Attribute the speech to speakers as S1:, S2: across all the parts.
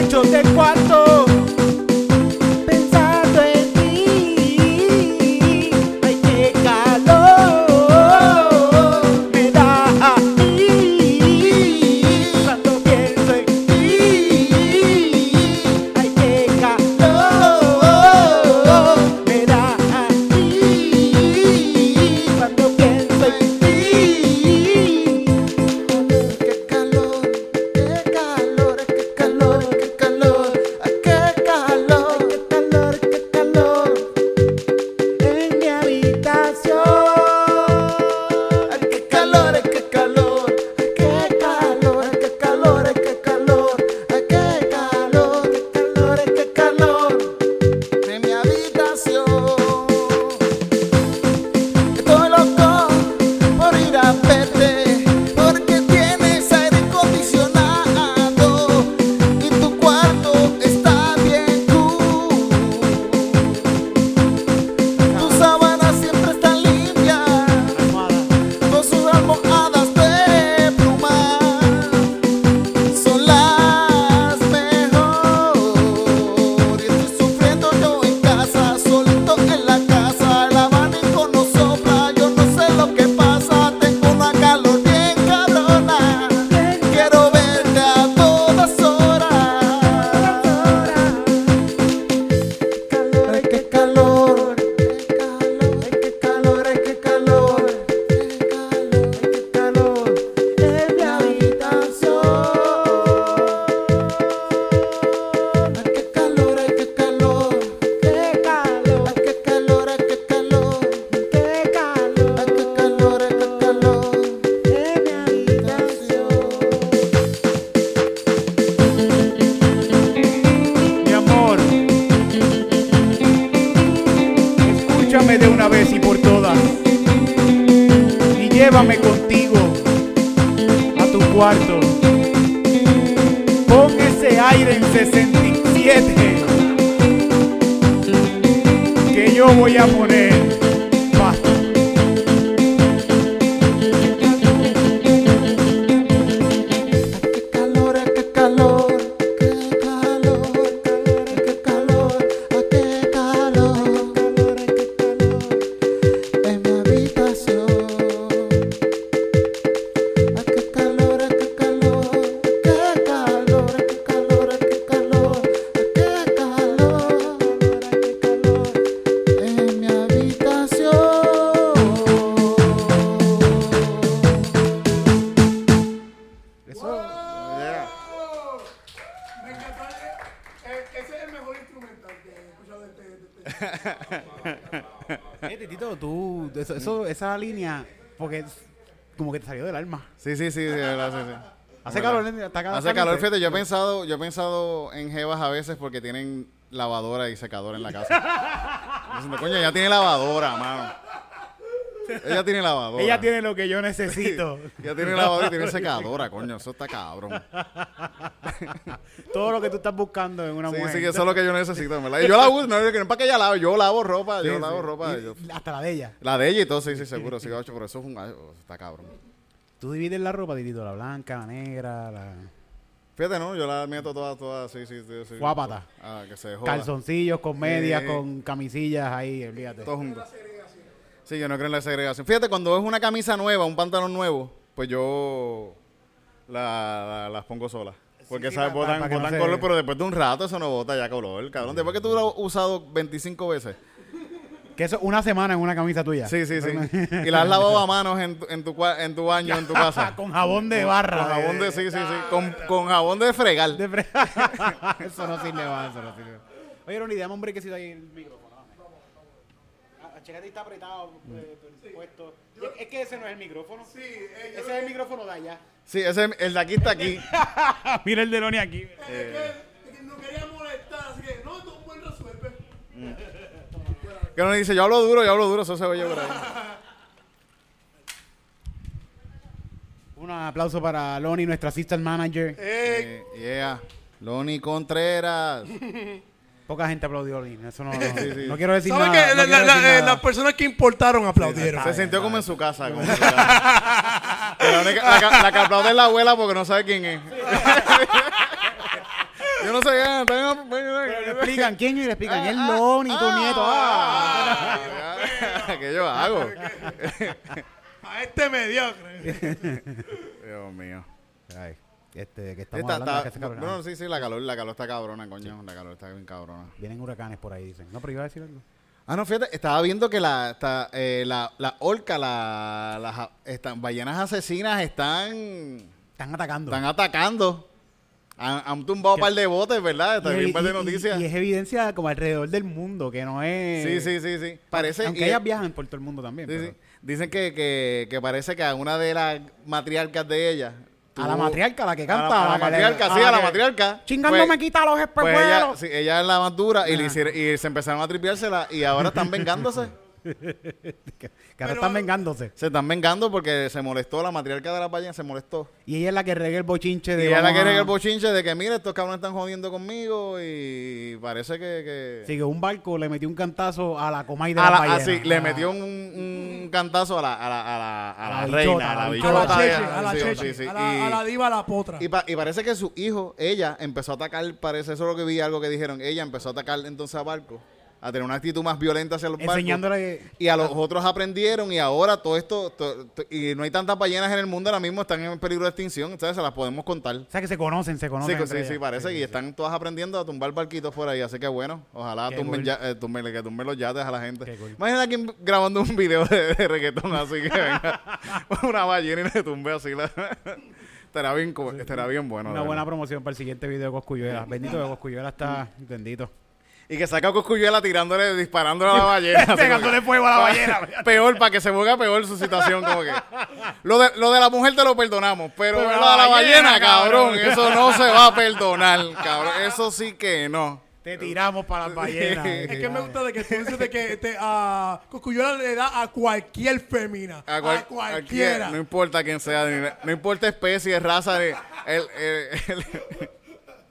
S1: techo del cuarto,
S2: Eh,
S1: Titito, tú, eso, eso- esa línea, porque es como que te salió del alma.
S3: Sí, sí, sí, de verdad, sí, sí.
S1: Hace calor, nene, está cada
S3: Hace calor, fíjate, yo he pensado, yo he pensado en jevas a veces porque tienen lavadora y secadora en la casa. Diciendo, coño, ella tiene lavadora, mano. Ella tiene lavadora.
S1: Ella tiene lo que yo necesito.
S3: Ella tiene lavadora y tiene secadora, coño, eso está cabrón.
S1: Todo lo que tú estás buscando en una
S3: Sí,
S1: mujer.
S3: sí, que eso es lo que yo necesito, en ¿verdad? Y yo la uso, no, no para que ella lave, yo lavo ropa, yo lavo
S1: sí.
S3: ropa.
S1: Y
S3: yo-
S1: hasta la de ella.
S3: la de ella y todo, sí, sí, seguro, sí, ocho, pero eso es un, está cabrón.
S1: Tú divides la ropa, Titito, la blanca, la negra, la
S3: Fíjate, ¿no? Yo la meto todas, todas, sí, sí, sí.
S1: Guapata.
S3: Ah, que se joda.
S1: calzoncillos con medias, con camisillas ahí, olvídate.
S3: Todo junto. Sí, yo no creo en la segregación. Fíjate, cuando es una camisa nueva, un pantalón nuevo, pues yo la- la- las pongo solas. Porque,
S1: sí,
S3: ¿sabes? Botan,
S1: no se-
S3: color, pero después de un rato eso no bota ya color, cabrón. Después que tú lo has usado 25 veces.
S1: Que eso una semana en una camisa tuya.
S3: Sí, sí, sí. y la has lavado a manos en, tu- en, tu, en tu baño, en tu casa.
S1: con jabón de barra.
S3: Con jabón de, sí, sí, sí. Con, con jabón de fregar.
S1: de fre- eso no sirve más, eso no sirve. Oye, Ronnie, dame un brequecito ahí en el micrófono. Chécate, está apretado, eh, puesto. Es que ese no es el micrófono.
S2: Sí, eh,
S1: Ese es el micrófono de allá.
S3: Sí, ese, el de aquí está aquí.
S1: Mira el de Ronnie aquí.
S2: es que, es que no quería molestar, así que no, tú buen resuelve.
S3: Que uno dice, yo hablo duro, yo hablo duro, eso se oye por ahí.
S1: Un aplauso para Lonnie, nuestra assistant manager.
S2: Eh,
S3: Eh, yeah. Loni Contreras.
S1: Poca gente aplaudió a. Eso no, no,
S3: Sí, sí.
S1: no quiero decir
S2: ¿Sabes
S1: nada.
S2: que
S1: no
S2: la-
S1: quiero
S2: la-
S1: decir
S2: la-
S1: nada.
S2: las personas que importaron aplaudieron?
S3: Se sintió como en su casa. como en su casa. la, única- la que- la que aplaude es la abuela porque no sabe quién es. Yo
S1: explican quién y le explican el
S3: Ah,
S1: Loni, tu
S3: ah,
S1: nieto. Ah.
S3: ah, ¿Qué yo hago?
S2: A este mediocre.
S3: Dios mío.
S1: Ay, este, que estamos
S3: Está-
S1: hablando
S3: está-
S1: de que
S3: bueno, sí, sí, la calor, la calor está cabrona, coño. La calor está bien cabrona.
S1: Vienen huracanes por ahí, dicen. No, pero iba a decir algo.
S3: Ah, no, fíjate, estaba viendo que la, está, eh, la, la orca, la, las están, ballenas asesinas están,
S1: Están atacando.
S3: están atacando. Han, han tumbado un par de botes, ¿verdad? Bien
S1: y-
S3: par de
S1: y-
S3: noticias.
S1: Y, es evidencia como alrededor del mundo, que no es...
S3: sí, sí, sí, sí. Parece
S1: Aunque
S3: y-
S1: ellas viajan por todo el mundo también.
S3: sí,
S1: pero-
S3: sí. Dicen que, que, que parece que a una de las matriarcas de ellas.
S1: A la matriarca, la que
S3: a
S1: canta.
S3: la, a la
S1: le-
S3: matriarca, sí, a la
S1: que-
S3: matriarca.
S1: Chingando
S3: Pues-
S1: me quita los
S3: Pues
S1: espejuelos.
S3: ella, sí, ella es la más dura y, le hicieron- y se empezaron a tripeársela y ahora están vengándose.
S1: que que ahora están vengándose.
S3: se están vengando porque se molestó, la matriarca de la ballenas se molestó.
S1: Y ella es la que rega el bochinche de...
S3: Y ella la
S1: vamos
S3: que
S1: a-
S3: rega el bochinche de que, mira, estos cabrones están jodiendo conmigo y parece que... que-
S1: Sí, que un barco le metió un cantazo a la comay de
S3: a
S1: la,
S3: la-
S1: ballena.
S3: ah, sí, le metió un, un cantazo a la, a la, a la, a la reina, a la bichota.
S2: a la cheche, a la diva, a la potra.
S3: Y, pa- y parece que su hijo, ella, empezó a atacar, parece eso es lo que vi, algo que dijeron, ella empezó a atacar entonces a Barco, a tener una actitud más violenta hacia los barcos.
S1: Enseñándole...
S3: Y a los otros aprendieron y ahora todo esto, to- to- y no hay tantas ballenas en el mundo ahora mismo, están en peligro de extinción, entonces se las podemos contar.
S1: O sea, que se conocen, se
S3: Sí,
S1: conocen.
S3: sí, sí,
S1: ellas.
S3: parece,
S1: Sí,
S3: y
S1: sí,
S3: están todas aprendiendo a tumbar barquitos por ahí, así que bueno, ojalá tumben
S1: cool.
S3: ya- eh, tumben- que tumben los yates a la gente.
S1: Cool.
S3: Imagina aquí grabando un video de, de reggaetón así que venga una ballena y le tumbe así la... estará bien, estará bien bueno.
S1: Una buena promoción para el siguiente video de Coscuyuela. Bendito de Coscuyuela está bendito.
S3: Y que saca a Coscuyuela tirándole, disparándole a la ballena.
S1: Pegándole fuego a la ballena.
S3: peor, para que se ponga peor su situación, como que. Lo de, lo de la mujer te lo perdonamos, pero, lo de la ballena, cabrón, eso no se va a perdonar, cabrón. Eso sí que no.
S1: Te tiramos para las ballenas.
S2: Es que me gusta de que tú dices de que este, a Coscuyuela le da a cualquier fémina.
S3: A,
S2: A,
S3: cual-
S2: cualquiera.
S3: a- no importa quién sea, ni- no importa especie, raza, ni- el, el- el-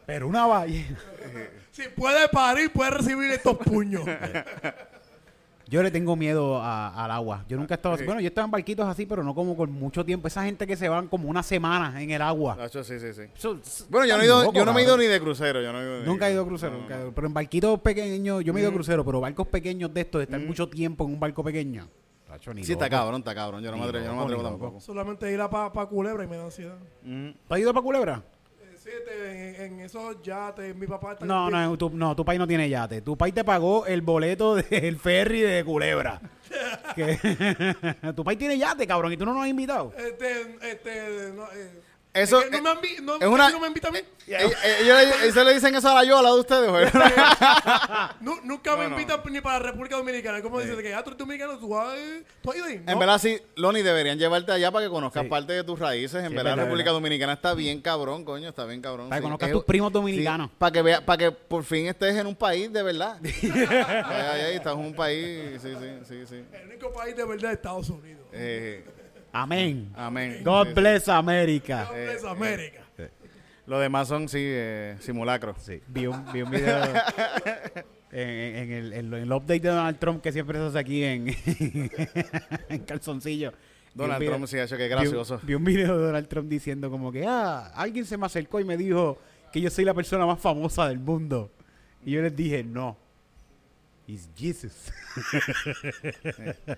S1: Pero una ballena.
S2: Si puede parir, puede recibir estos puños.
S1: Yo le tengo miedo a- al agua. Yo nunca he estado así. Bueno, yo he estado en barquitos así, pero no como con mucho tiempo. Esa gente que se van como una semana en el agua.
S3: Nacho, sí, sí, sí.
S1: Eso- eso-
S3: Bueno, yo no, he ido, yo no me he ido ni de crucero. Yo no he ido
S1: Nunca he ido a crucero,
S3: No,
S1: nunca he
S3: no.
S1: ido. Pero en barquitos pequeños, yo me he ido a crucero, pero barcos pequeños de estos, de estar mucho tiempo en un barco pequeño. Tacho, ni
S3: Sí, está cabrón, está cabrón. Yo no me
S1: Ni
S3: atrevo, yo no me atrevo tampoco.
S2: Solamente ir a pa, pa Culebra y me da ansiedad.
S1: ¿Tú has ido para Culebra?
S2: Sí, en, en esos yates, mi papá está
S1: No, no, tu, no, tu país no tiene yate. Tu país te pagó el boleto del ferry de Culebra. Que- tu país tiene yate, cabrón, y tú no nos has invitado.
S2: Este, este, no, eh,
S3: Eso
S2: es que no me, han vi- no,
S3: es una-
S2: no me invita a mí.
S3: Eh, eh, ellos le- ellos le dicen eso a la Yola de ustedes, güey.
S2: Nu- nunca me
S3: No, no.
S2: invitan ni para la República Dominicana. ¿Cómo dices de que ah, tú eres dominicano? ¿Tú, has- tú has ido ahí?
S3: En
S2: No.
S3: verdad, sí, Loni, deberían llevarte allá para que conozcas
S1: Sí.
S3: parte de tus raíces. En
S1: Sí,
S3: verdad,
S1: verdad,
S3: República
S1: verdad.
S3: Dominicana está bien cabrón, coño, está bien cabrón.
S1: Para que
S3: sí.
S1: conozcas
S3: Es-
S1: tus primos dominicanos.
S3: para que vea, para que por fin estés en un país de verdad. Ay, ay, ay, estás en un país, sí, sí, sí, sí.
S2: El único país de verdad es Estados Unidos.
S3: Eh,
S1: Amén.
S3: amén.
S1: God
S3: Sí,
S1: bless America.
S2: God bless América.
S3: Lo demás son, sí, eh, simulacros.
S1: Sí, vi un, vi un video en, en el, en, el update de Donald Trump que siempre se hace aquí en, en calzoncillo.
S3: Donald
S1: video-
S3: Trump, sí, ha hecho que
S1: vi un-
S3: gracioso.
S1: Vi un, video de Donald Trump diciendo como que, ah, alguien se me acercó y me dijo que yo soy la persona más famosa del mundo. Y yo les dije, no. It's Jesus.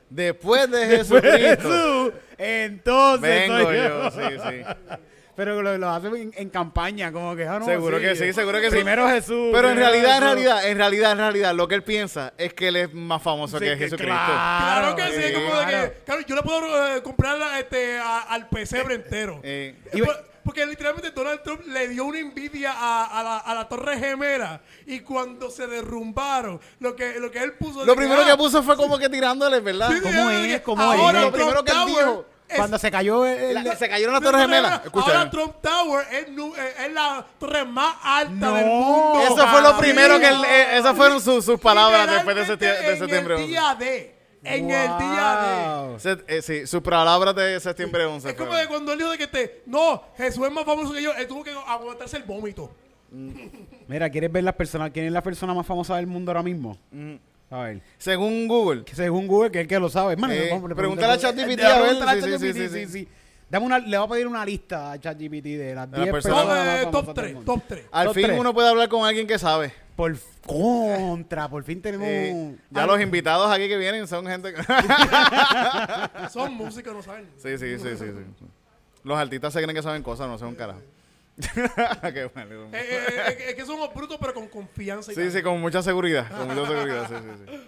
S3: Después de
S1: Después de
S3: Jesucristo,
S1: Jesús, entonces
S3: vengo
S1: soy
S3: yo, sí, sí.
S1: Pero lo, lo hacen en, en campaña, como que, ah, no,
S3: Seguro que sí, seguro que sí.
S1: Primero Jesús.
S3: Pero en realidad, en realidad, en realidad, en realidad, lo que él piensa es que él es más famoso
S1: Sí,
S3: que
S1: que
S3: Jesucristo.
S2: Claro que sí,
S3: sí,
S2: es como de
S1: claro.
S2: que, claro, yo le puedo eh, comprar la- este, a- al pesebre entero.
S3: Eh,
S2: Eh, por- porque literalmente Donald Trump le dio una envidia a, a la, a la Torre Gemela y cuando se derrumbaron, lo que, lo que él puso.
S3: lo primero
S2: ah,
S3: que puso fue como que tirándole, ¿verdad?
S2: sí,
S1: ¿Cómo es? ¿Cómo
S2: ahora
S1: es?
S3: Lo primero que él dijo,
S1: Cuando se cayó el...
S3: La- se cayeron las Torres Gemelas.
S2: Ahora Trump Tower es, la torre más alta
S1: No.
S2: del mundo.
S3: Eso fue lo primero que él, eh, esas fueron sus, sus palabras después de, septiembre, de septiembre
S2: En el
S3: 11.
S2: día de. En el día
S1: Wow.
S3: Se- eh, sí, sus palabras de septiembre 11.
S2: de. Es como de cuando él dijo de que te. No, Jesús es más famoso que yo. Él tuvo que aguantarse el vómito.
S1: Mira, ¿quieres ver las personas? ¿Quién es la persona más famosa del mundo ahora mismo? A ver.
S3: Según Google,
S1: Que según Google, que es el que lo sabe. Hermano,
S3: Eh,
S1: le
S3: pregúntale a ChatGPT, a ver, sí, sí, sí.
S1: Dame una, le voy a pedir una lista a ChatGPT de las
S3: De las
S1: 10
S3: personas.
S1: personas
S2: Top, eh, top
S1: del
S2: 3,
S1: mundo.
S2: top 3.
S3: al
S1: Top
S3: fin
S1: tres.
S3: uno puede hablar con alguien que sabe.
S1: Por contra, por fin tenemos.
S3: Eh, ya los invitados aquí que vienen son gente. que-
S2: Son músicos, no saben.
S3: sí, sí, sí, sí, sí. Los artistas se creen que saben cosas, no saben un carajo. Qué bueno.
S2: Eh, eh, eh, es que somos brutos, pero con confianza. y
S3: Sí,
S2: tal.
S3: sí, con mucha seguridad. Con mucha seguridad, sí, sí, sí.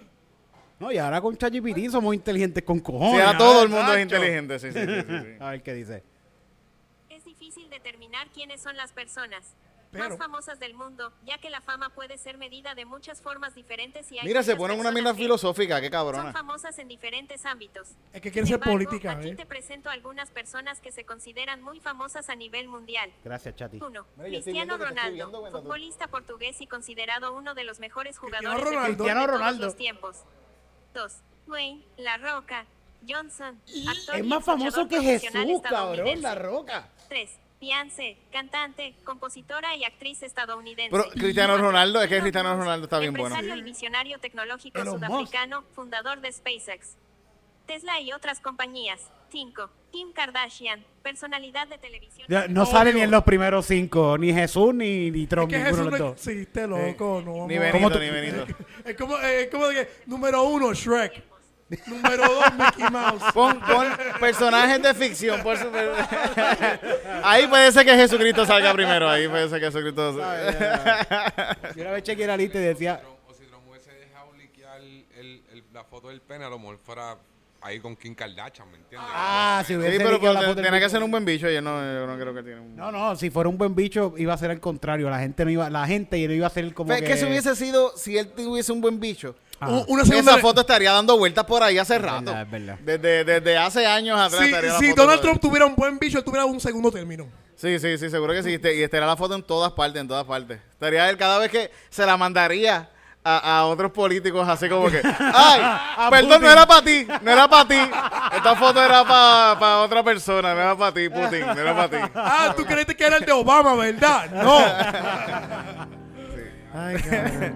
S1: No, y ahora con ChatGPT somos inteligentes con cojones.
S3: Sí, ahora todo el mundo
S1: Nacho.
S3: es inteligente, sí, sí, sí, sí, sí.
S1: A ver qué dice.
S4: Es difícil determinar quiénes son las personas
S2: Pero-
S4: más famosas del mundo, ya que la fama puede ser medida de muchas formas diferentes y hay
S3: Mira, se ponen una mierda filosófica, qué
S4: Son
S3: cabrona.
S4: famosas en diferentes ámbitos.
S2: Es que quiere
S4: Sin
S2: ser
S4: embargo,
S2: política,
S4: Aquí
S2: ¿eh?
S4: te presento algunas personas que se consideran muy famosas a nivel mundial.
S1: Gracias, Chati.
S4: 1.
S3: Mira,
S4: Cristiano Ronaldo,
S3: viendo, cuenta tú.
S4: futbolista portugués y considerado uno de los mejores jugadores de
S2: Ronaldo.
S1: Cristiano
S4: de todos
S1: Ronaldo.
S4: los tiempos. 2. Dwayne La Roca Johnson, actor
S1: Es más famoso que Jesús, cabrón, la roca.
S4: 3. Beyoncé, cantante, compositora y actriz estadounidense.
S3: Pero Cristiano Ronaldo, es que Cristiano Ronaldo está bien bueno.
S4: Empresario y visionario tecnológico
S2: Elon Musk.
S4: sudafricano, fundador de SpaceX. Tesla y otras compañías. 5. Kim Kardashian, personalidad de televisión.
S1: Ya, No sale ni en los primeros cinco, ni Jesús ni, ni
S2: Es
S1: Trump,
S2: que
S1: ninguno
S2: Jesús
S1: de los
S2: no
S1: dos.
S2: existe, loco. No,
S3: Ni
S2: no.
S3: Benito,
S1: tú-
S3: ni Benito.
S2: Es como, es como de que, número uno, Shrek. número dos, Mickey Mouse.
S3: Pon, pon personajes de ficción. Por su- ahí puede ser que Jesucristo salga primero. Ahí puede ser que Jesucristo.
S1: Yo una vez chequeé la lista y decía,
S5: O si Trump hubiese dejado liquear el- el- la foto del pene, a lo mejor fuera ahí con Kim Kardashian, ¿me entiendes?
S1: ah, si
S3: Sí,
S1: hubiese
S3: pero,
S1: liqueado
S3: pero
S1: del
S3: tiene que ser un buen bicho. Yo no, yo no creo que tiene un.
S1: No, no, si fuera un buen bicho iba a ser al contrario, la gente no iba, la gente no iba a ser como
S3: Fe-
S1: que,
S3: que si hubiese sido, si él tuviese un buen bicho,
S1: Ah.
S2: Una segunda
S3: esa foto estaría dando vueltas por ahí hace rato.
S1: verdad, es verdad.
S3: Desde, desde hace años atrás
S2: Si,
S3: estaría la
S2: si
S3: foto
S2: Donald. Trump tuviera un buen bicho, él tuviera un segundo término.
S3: Sí, sí, sí, seguro que sí. Este- Y estaría la foto en todas partes, en todas partes. Estaría él cada vez que se la mandaría a, a otros políticos así como que, ay, perdón, no era para ti, no era para ti. Esta foto era para otra persona, no era para ti, Putin, no era para ti.
S2: Ah, tú creíste que era el de Obama, ¿verdad? No.
S1: Ay, cabrón.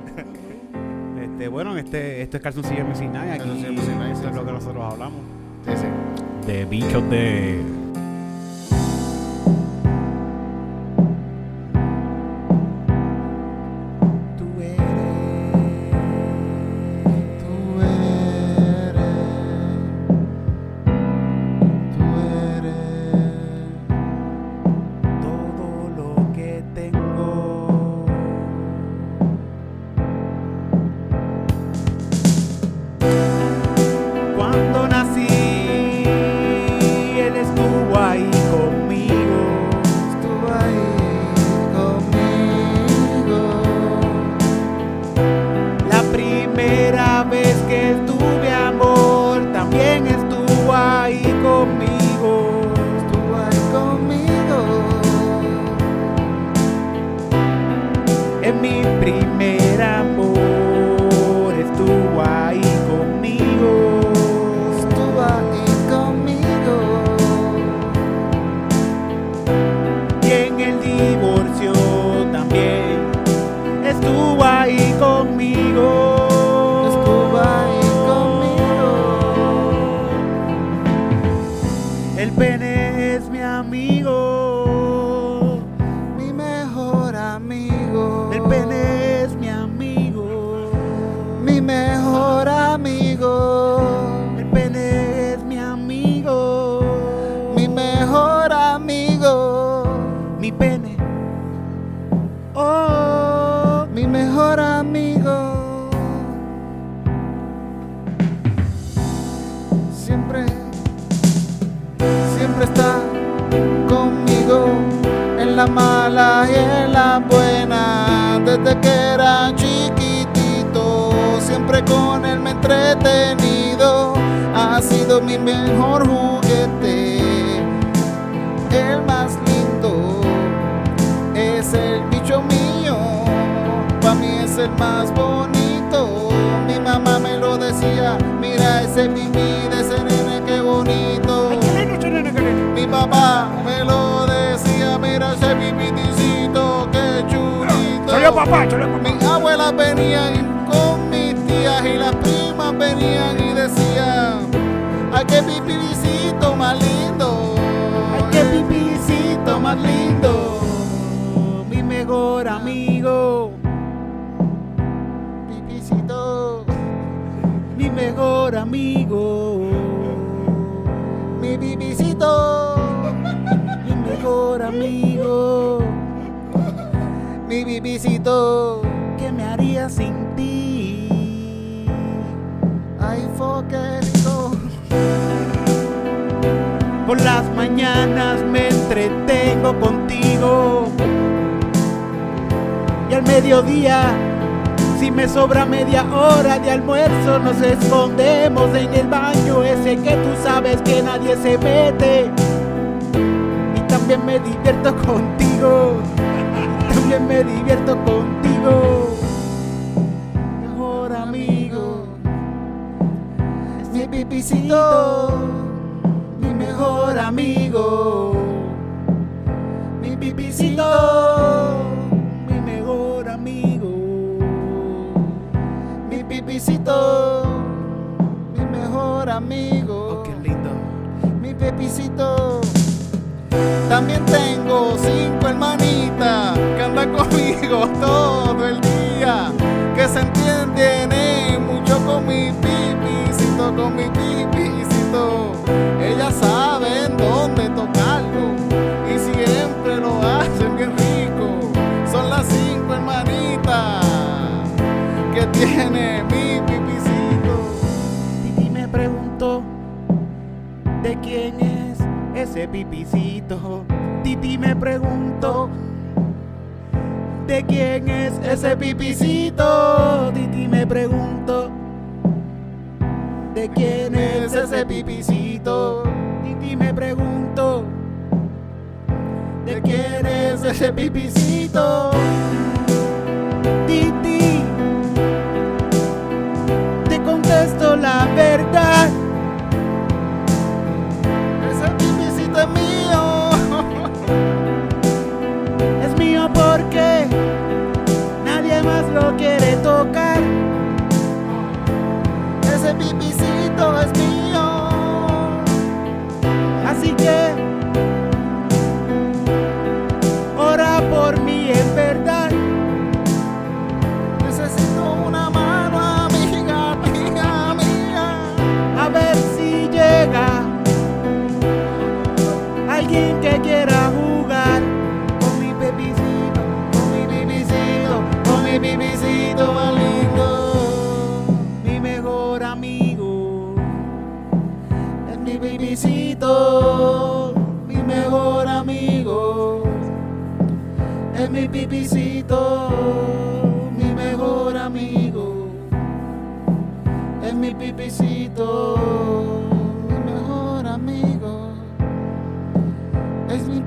S1: este, bueno, este, esto es Calzoncillo Music Night. Aquí,
S3: Calzoncillo Music Night,
S1: esto
S3: sí,
S1: es lo que nosotros hablamos.
S3: Sí, sí.
S1: De bichos de... El pene es mi amigo.
S6: Mi mejor amigo.
S1: El pene es mi amigo.
S6: Mi mejor amigo.
S1: El pene es mi amigo.
S6: Mi mejor amigo.
S1: Mi pene. Oh.
S6: Mi mejor amigo. La mala y en la buena. Desde que era chiquitito, siempre con él me he entretenido. Ha sido mi mejor juguete, el más lindo es el bicho mío, pa' mí es el más bonito. Mi mamá me lo decía, mira ese pipí de ese nene, qué bonito. Mi papá me lo
S1: Cholo papá, cholo papá.
S6: Mis abuelas venían con mis tías y las primas venían y decían, ay qué pipiricito más lindo,
S1: ay qué pipiricito más lindo, mi mejor amigo, pipicito, mi mejor amigo,
S3: mi pipicito,
S1: mi mejor amigo
S3: mi bibicito.
S1: ¿Qué me haría sin ti?
S3: Ay, foquerito.
S1: Por las mañanas me entretengo contigo. Y al mediodía, si me sobra media hora de almuerzo, nos escondemos en el baño ese que tú sabes que nadie se mete. Y también me divierto contigo. También me divierto contigo. Mejor amigo. Es
S3: Mi bibicito,
S1: mi mejor amigo.
S3: mi bibicito,
S1: mi mejor amigo.
S3: mi bibicito, mi mejor amigo.
S1: Oh, qué lindo.
S3: mi pepicito. También tengo cinco hermanitas que andan conmigo todo el día, que se entienden mucho con mi pipicito, con mi pipicito. Ellas saben dónde tocarlo y siempre lo hacen bien rico. Son las cinco hermanitas que tiene mi pipicito.
S1: Titi me preguntó de quién es ese pipicito. Titi me preguntó de quién es ese pipicito. Titi me preguntó de quién es ese pipicito. Titi me preguntó de quién es ese pipicito. Titi, te contesto la verdad.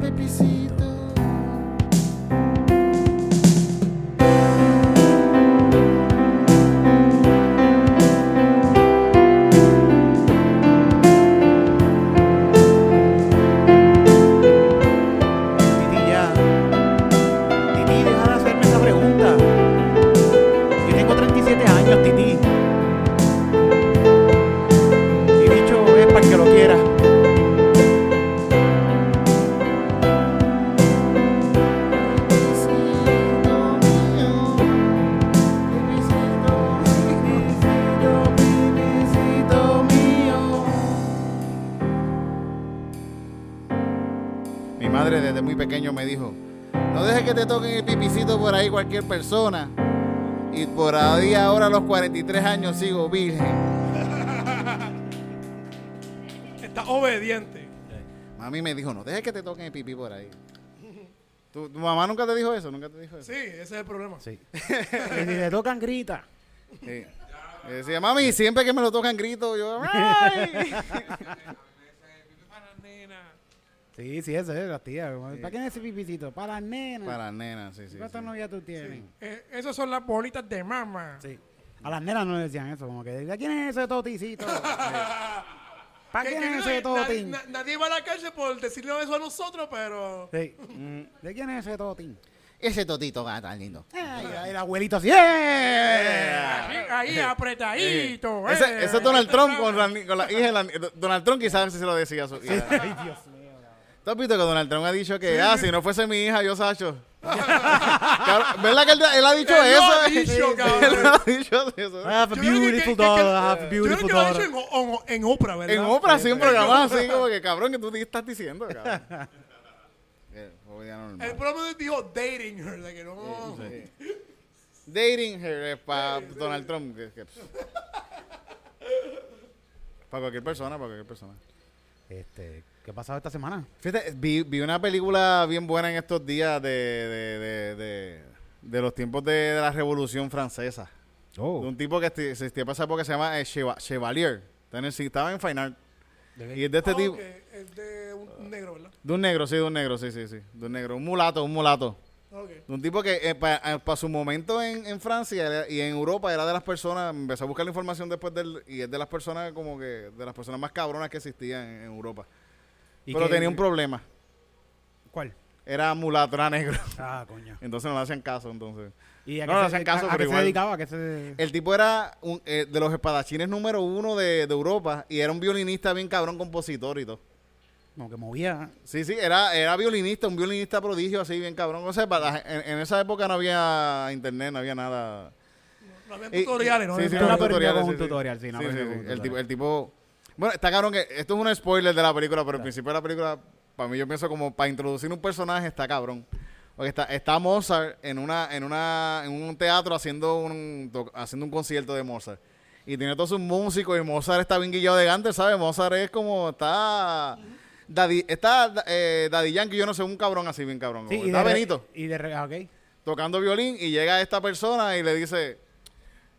S3: Es cualquier persona. Y por ahí ahora a los 43 años sigo virgen.
S2: Está obediente.
S5: mami me dijo, no dejes que te toquen el pipí por ahí. ¿Tu, tu mamá nunca te dijo eso? ¿Nunca te dijo eso?
S2: Sí, ese es el problema.
S1: Sí. Y si le tocan, grita.
S5: Sí. Y decía, mami, siempre que me lo tocan grito, yo, ¡ay!
S1: Sí, sí, eso es la tía. ¿Para quién es ese pipicito? Para las nenas.
S5: Para las nenas, sí, sí.
S1: ¿Cuántas
S5: sí.
S1: novias tú tienes?
S2: Eh, esas son las bolitas de mamá.
S1: Sí. A las nenas no le decían eso, como que, ¿de quién es ese toticito? ¿Para quién es ese
S2: nadie,
S1: totín?
S2: na- nadie va a la cárcel por decirle eso a nosotros, pero.
S1: Sí. ¿De quién es ese totín?
S3: Ese totito ah, tan lindo.
S1: Ay, el abuelito así. ¡eh!
S2: Ahí, ahí apretadito.
S5: Ese,
S2: eh.
S5: ese es Donald Trump con la, ni- con la hija de la Donald Trump quizás si se lo decía a su hija.
S1: Ay, Dios mío.
S5: ¿Tú has visto que Donald Trump ha dicho que, ah, si no fuese mi hija, yo, Sacho,
S3: Cabrón, ¿Verdad que él, él ha dicho
S2: Él lo
S3: eso?
S2: ha dicho,
S3: él ha dicho eso.
S1: I have a
S2: Yo creo que-
S1: beautiful
S2: que- que-
S1: daughter. I have a
S2: Yo creo
S1: beautiful
S2: que lo ha hecho
S1: daughter.
S2: en, o- en Oprah, ¿verdad?
S3: En Oprah, sí, en programas así, como que cabrón, que tú te estás diciendo, cabrón. Eh, ya normal.
S2: El programa dijo dating her, de que no.
S3: Dating her es para Donald Trump. que- que- Para cualquier persona, para cualquier persona.
S1: Este, ¿qué ha pasado esta semana?
S3: Fíjate, vi, vi una película bien buena en estos días de, de, de, de, de los tiempos de, de la Revolución Francesa. De
S1: Oh.
S3: un tipo que existía para esa época que se llama eh, Cheva- Chevalier. Está en el- sí, estaba en Fine Art. Y es de este
S2: Ah,
S3: tipo.
S2: Es de un negro, ¿verdad?
S3: De un negro, sí, de un negro, sí, sí, sí. De un negro. Un mulato, un mulato. De un tipo que para su momento en, en Francia y en Europa era de las personas, empecé a buscar la información después del, y es de las personas como que, de las personas más cabronas que existían en, en Europa.
S1: ¿Y
S3: Pero
S1: qué-
S3: tenía un problema.
S1: ¿Cuál?
S3: Era mulato, era negro.
S1: Ah, coño.
S3: Entonces no le hacían caso, entonces.
S1: ¿Y a
S3: No,
S1: qué,
S3: no
S1: se,
S3: hacen caso,
S1: a- a
S3: pero
S1: qué se dedicaba? ¿A qué se...
S3: El tipo era un- eh, de los espadachines número uno de, de Europa y era un violinista bien cabrón, compositor y todo.
S1: Como que movía...
S3: Sí, sí, era, era violinista, un violinista prodigio así, bien cabrón. O sea, para en, en esa época no había internet, no había nada.
S2: No había
S3: Y-
S2: tutoriales, ¿no?
S3: Sí, sí,
S1: no
S3: no, tutoriales,
S1: un
S3: sí, sí.
S1: tutorial, sí, no.
S3: El tipo, el tipo. Bueno, está cabrón que esto es un spoiler de la película, pero al principio de la película, para mí yo pienso como para introducir un personaje está cabrón. Porque está, está Mozart en una, en una, en un teatro haciendo un haciendo un concierto de Mozart. Y tiene todos sus músicos y Mozart está bien guillado de gante, ¿sabes? Mozart es como está Daddy, está eh, Daddy Yankee, yo no sé, un cabrón así, bien cabrón.
S1: Sí, y
S3: está
S1: de
S3: Benito
S1: Y de... re- ah, ok.
S3: tocando violín y llega esta persona y le dice,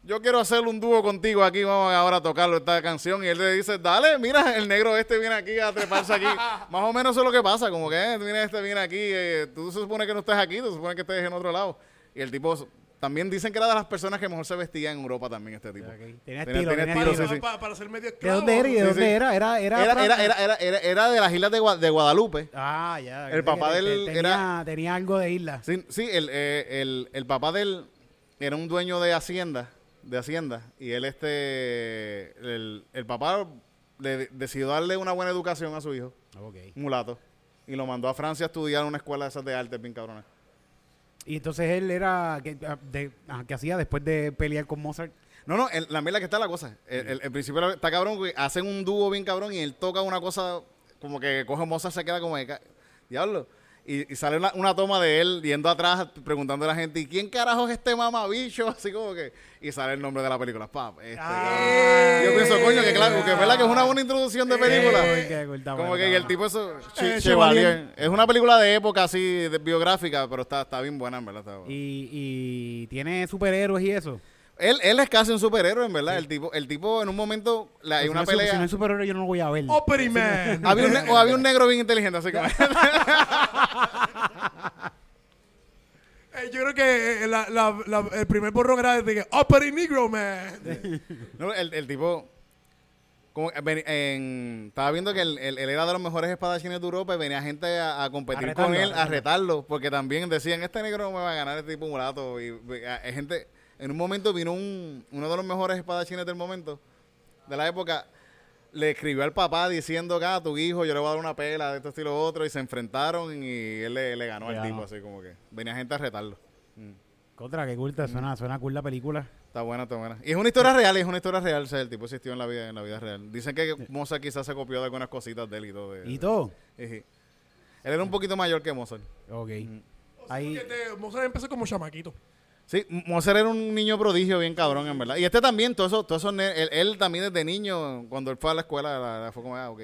S3: yo quiero hacer un dúo contigo aquí, vamos ahora a tocarlo esta canción. Y él le dice, dale, mira, el negro este viene aquí a treparse aquí. Más o menos eso es lo que pasa, como que, eh, mira, este viene aquí, eh, tú se supone que no estés aquí, tú se supone que estés en otro lado. Y el tipo, también dicen que era de las personas que mejor se vestía en Europa también, este tipo.
S1: Tenía
S3: Tenía-
S1: estilo,
S3: tenía
S1: tenía
S3: estilo,
S1: estilo.
S3: sí, sí.
S2: Para, para ser medio
S1: ¿De
S2: esclavo.
S1: dónde era de
S3: Sí,
S1: dónde
S3: sí.
S1: era? Era, era,
S3: Era,
S1: Francia.
S3: era, era, era, era, era de las islas de, Gua- de Guadalupe.
S1: Ah, ya.
S3: El papá del-
S1: tenía,
S3: era-
S1: tenía algo de isla.
S3: Sí, sí el, eh, el, el papá de él era un dueño de Hacienda, de Hacienda, y él, este, el, el papá le decidió darle una buena educación a su hijo,
S1: Ok.
S3: un mulato, y lo mandó a Francia a estudiar en una escuela de esas de arte bien cabrona.
S1: Y entonces él era... que de, ah, ¿Qué hacía después de pelear con Mozart?
S3: No, no, el- la mierda que está la cosa. El, el- el principio está cabrón, hacen un dúo bien cabrón y él toca una cosa como que coge Mozart, se queda como de diablo. Y, y sale una, una toma de één yendo atrás preguntando a la gente, ¿y quién carajo es este mamabicho? Así como que... Y sale el nombre de la película. Pap, este. Yo pienso, coño, que claro, que es verdad que es una buena introducción de película.
S1: Qué
S3: Como
S1: bueno,
S3: que el tipo eso...
S2: Eh,
S3: Chevalier.
S2: Chevalier.
S3: Es una película de época así, de- biográfica, pero está, está bien buena, en verdad. está buena.
S1: Y, y tiene superhéroes y eso.
S3: Él, él es casi un superhéroe, en verdad. El tipo, el tipo en un momento la, hay
S1: Si
S3: una
S1: no
S3: pelea.
S1: Si no es superhéroe, yo no lo voy a ver.
S2: Opry Man.
S3: había, un, ne- o había un negro bien inteligente, así como.
S2: Eh, yo creo que eh, la- la- la- el primer borrón era de que Opry Negro Man.
S3: No, el, el tipo. Como, que en- estaba viendo que él, él- él era de los mejores espadachines de Europa y venía gente a, a competir
S1: A
S3: con él,
S1: a
S3: a retarlo, porque también decían, este negro me va a ganar, este tipo mulato. Y a- hay gente, en un momento vino un, uno de los mejores espadachines del momento, de la época, le escribió al papá diciendo que a tu hijo yo le voy a dar una pela de esto estilo otro, y se enfrentaron y él le, le ganó al tipo, así como que venía gente a retarlo. Mm.
S1: Contra, qué culta. Suena, suena cool la película.
S3: Está buena, está buena. Y es una historia real, y es una historia real. O sea, el tipo existió en la vida, en la vida real. Dicen que Mozart quizás se copió de algunas cositas de él y todo. de-
S1: ¿Y todo?
S3: Él era un poquito mayor que Mozart.
S1: Ok.
S3: Mm.
S1: Ahí,
S2: Mozart empezó como chamaquito.
S3: Sí, M- Mozart era un niño prodigio bien cabrón, en verdad. Y este también, todo eso, todo eso él, él también desde niño, cuando él fue a la escuela, la- la- fue como, ah,
S1: ok.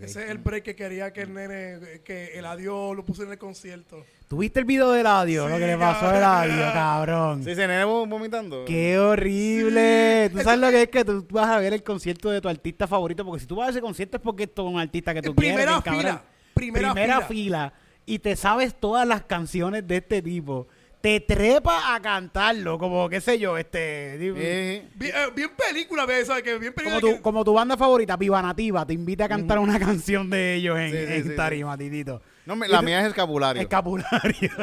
S2: Ese es el break que quería que el nene, que el adiós lo puso en el concierto.
S1: ¿Tuviste el video del audio? lo
S2: Sí,
S1: que le pasó al audio, cabrón.
S3: Sí, se nene vo- vomitando.
S1: Qué horrible. Tú sabes lo que es que tú vas a ver el concierto de tu artista favorito. Porque si tú vas a ese concierto es porque es todo un artista que tú
S2: En
S1: quieres.
S2: primera
S1: cabrón.
S2: fila, primera fila.
S1: fila. Y te sabes todas las canciones de este tipo. Te trepa a cantarlo. Como, qué sé yo, este.
S2: Bien, eh, bien película, ¿ves? ¿sabes? Que bien película.
S1: Como tu,
S2: que-
S1: como tu banda favorita, Viva Nativa, te invita a cantar una canción de ellos en,
S3: Sí, sí,
S1: en
S3: sí, sí.
S1: tarima, titito.
S3: No, me- la mía es escapulario.
S1: Escapulario.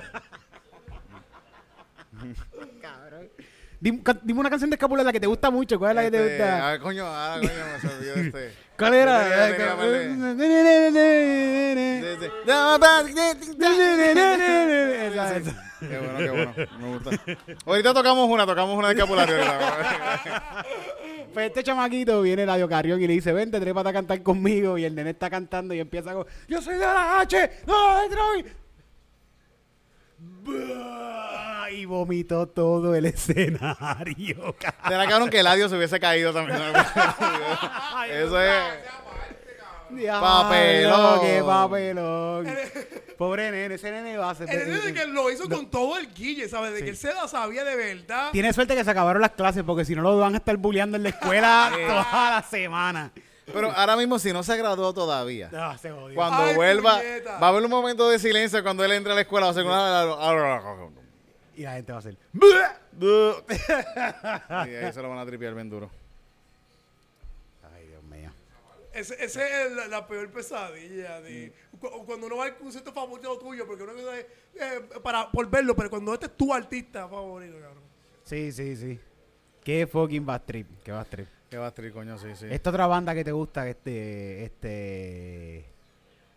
S1: Cabrón. Dim- ca- Dime una canción de Escapular que te gusta mucho. ¿Cuál es la que te
S3: Este,
S1: gusta?
S3: ah, coño, ah, coño, me olvidó este.
S1: ¿Cuál era?
S3: Qué bueno, qué bueno. Me gusta. Ahorita tocamos una, tocamos una de escapulario.
S1: Pues este chamaquito viene Eladio Carrión y le dice, vente, trépate a cantar conmigo. Y el nene está cantando y empieza con, yo soy de la H, no de Troy. Buah, Y vomitó todo el escenario.
S3: Será cabrón que el adiós se hubiese caído también. Eso es. Papelón.
S1: qué papelón. Pobre nene, ese nene va a ser...
S2: El nene de que lo hizo con todo el guille, ¿sabes? De que él se la sabía de verdad.
S1: Tiene suerte que se acabaron las clases porque si no lo van a estar bulleando en la escuela toda la semana.
S3: Pero ahora mismo, si no se graduó todavía,
S1: Ah, se jodió.
S3: cuando
S2: Ay,
S3: vuelva,
S2: puñeta.
S3: va a haber un momento de silencio cuando él entre a la escuela. Va a ser una.
S1: Y la gente va a hacer...
S3: Y ahí se lo van a tripear bien duro.
S1: Ay, Dios mío.
S2: Ese, ese es la, la peor pesadilla. De, cu- Cuando uno va al concierto favorito tuyo, porque uno es eh, para, por verlo, pero cuando este es tu artista favorito, cabrón.
S1: Sí, sí, sí. Qué fucking bad trip. Qué bad trip.
S3: Qué va a tri, coño, sí, sí.
S1: Esta otra banda que te gusta, este, este...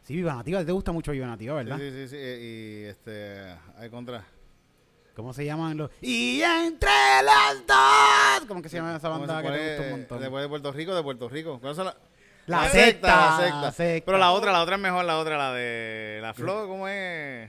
S1: Sí, Viva Nativa, te gusta mucho Viva Nativa, ¿verdad?
S3: sí, sí, sí. eh, Y este. Hay contra.
S1: ¿Cómo se llaman los...? Y entre las dos... ¿Cómo que se llama esa
S3: ¿Cómo
S1: banda que te gusta un montón?
S3: Después de Puerto Rico, de Puerto Rico. ¿Cuál es la?
S1: La secta,
S3: la secta.
S1: la secta.
S3: Pero la otra, la otra es mejor, la otra, la de la Flo, ¿cómo es?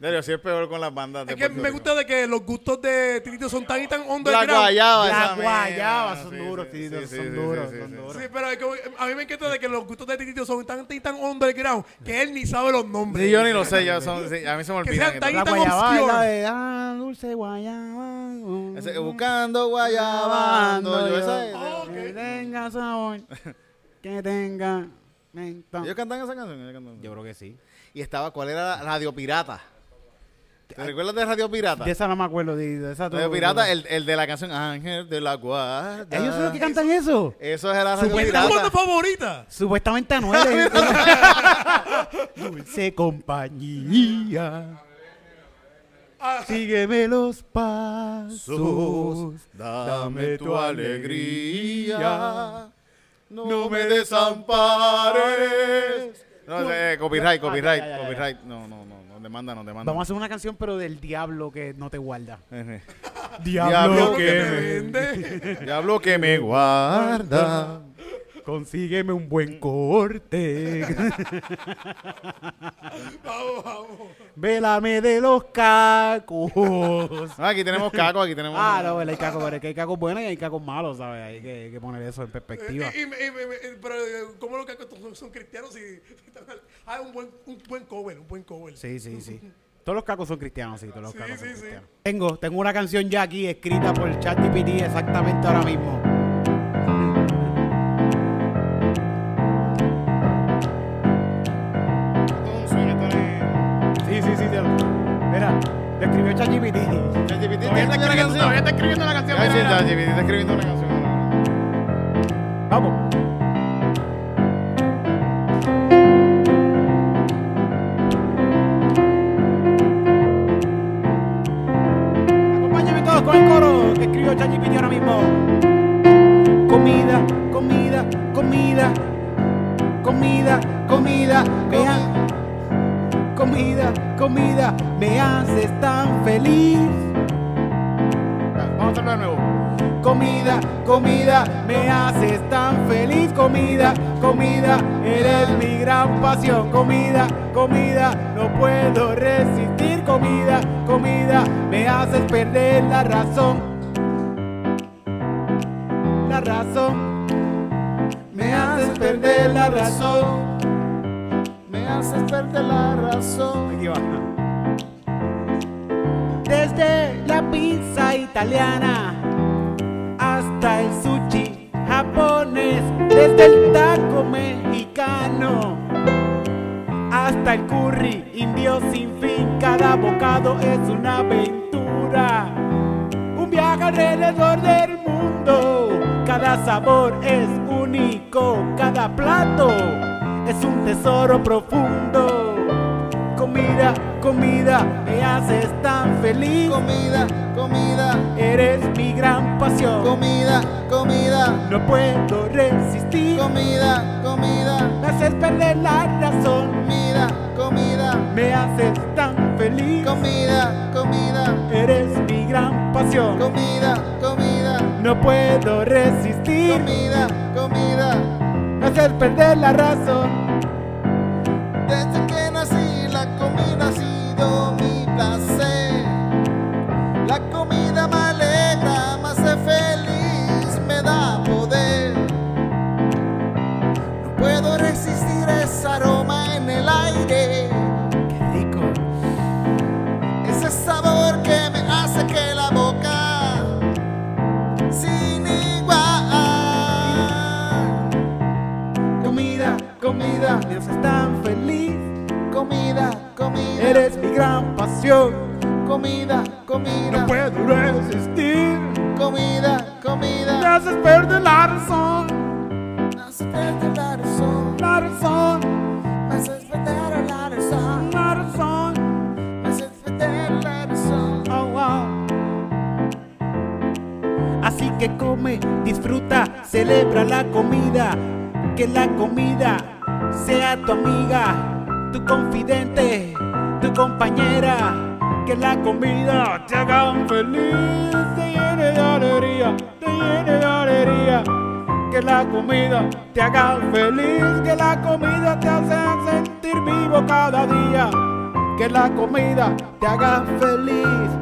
S3: Dario, sí es peor con las bandas de
S2: Es que
S3: Puerto
S2: me
S3: Rico.
S2: gusta de que los gustos de Titito son tan y tan
S3: La
S2: underground.
S3: guayaba,
S1: La guayaba, son
S3: Sí,
S1: duros,
S3: sí,
S1: Tito,
S3: sí,
S1: son
S3: sí,
S1: duros,
S3: sí,
S1: son
S3: sí,
S1: duros.
S2: Sí, pero es que a mí me encanta de que los gustos de Titito son tan y tan underground que él ni sabe los nombres.
S3: Sí, yo ni lo sé, ya son, sí, a mí se me
S2: Que
S3: olvidan.
S2: sean
S3: y
S2: tan-.
S1: La
S2: tan
S1: guayaba
S2: obscure.
S1: la de ah, dulce guayaba.
S3: Ese, buscando guayabando, yo esa es-
S2: ok.
S1: Que tenga sabor. que tenga.
S3: Ellos cantan esa canción.
S1: Yo creo que sí.
S3: Y estaba, ¿cuál era? la- Radio Pirata. ¿Te recuerdas de Radio Pirata?
S1: De esa no me acuerdo. De, de esa
S3: Radio Pirata, el, el de la canción Ángel de la Guarda.
S1: Ellos son los que cantan eso.
S3: Eso era Radio
S2: ¿Cuál es tu banda
S3: Pirata.
S2: favorita?
S1: Supuestamente Anuel. Dulce compañía. Sígueme los pasos.
S3: Dame tu alegría. No me desampares. No sé, copyright, copyright,
S1: Ah, ya, ya, ya, ya.
S3: copyright. No, no, no, no, demanda, no, demanda.
S1: Vamos a hacer una canción, pero del diablo que no te guarda.
S3: Ejé.
S1: Diablo
S2: que
S1: que me
S2: vende.
S3: Diablo que me guarda.
S1: Consígueme un buen corte.
S2: Vamos, vamos.
S1: Vélame de los cacos.
S3: Ah, aquí tenemos caco, aquí tenemos.
S1: Ah, no, hay cacos, pero es que hay cacos buenos y hay cacos malos, ¿sabes? Hay que, hay que poner eso en perspectiva.
S2: Y- y- y- y- pero, eh, ¿cómo los cacos son, son cristianos? Y, ah, un buen, un buen cover, un buen cover.
S1: Sí, sí, sí. Todos los cacos son cristianos, sí, todos los
S2: Sí,
S1: cacos son
S2: sí, sí.
S1: cristianos. Tengo, tengo una canción ya aquí escrita por ChatGPT exactamente ahora mismo. ChatGPT está
S3: escribiendo una canción.
S1: Vamos. Acompáñame todos con el coro que escribió ChatGPT ahora mismo. Comida, comida, comida, comida, comida, ha- comida, comida, me haces tan feliz. Comida, comida, me haces tan feliz. Comida, comida, eres mi gran pasión. Comida, comida, no puedo resistir. Comida, comida, me haces perder la razón. La razón, me haces perder la razón.
S6: Me haces perder la razón.
S1: Aquí va. Desde la pizza italiana hasta el sushi japonés, desde el taco mexicano hasta el curry indio sin fin, cada bocado es una aventura. Un viaje alrededor del mundo, cada sabor es único, cada plato es un tesoro profundo. Comida Comida, me haces tan feliz.
S6: Comida, comida,
S1: Eres mi gran pasión.
S6: comida, comida,
S1: No puedo resistir.
S6: comida, comida,
S1: Me haces perder la razón.
S6: comida, comida,
S1: Me haces tan feliz.
S6: comida, comida,
S1: Eres mi gran pasión.
S6: comida, comida,
S1: No puedo resistir.
S6: comida, comida.
S1: Me haces perder la razón.
S6: Desde que nací
S1: gran la comida te haga feliz, te llene de alegría, te llene de alegría. Que la comida te haga feliz, que la comida te hace sentir vivo cada día. Que la comida te haga feliz.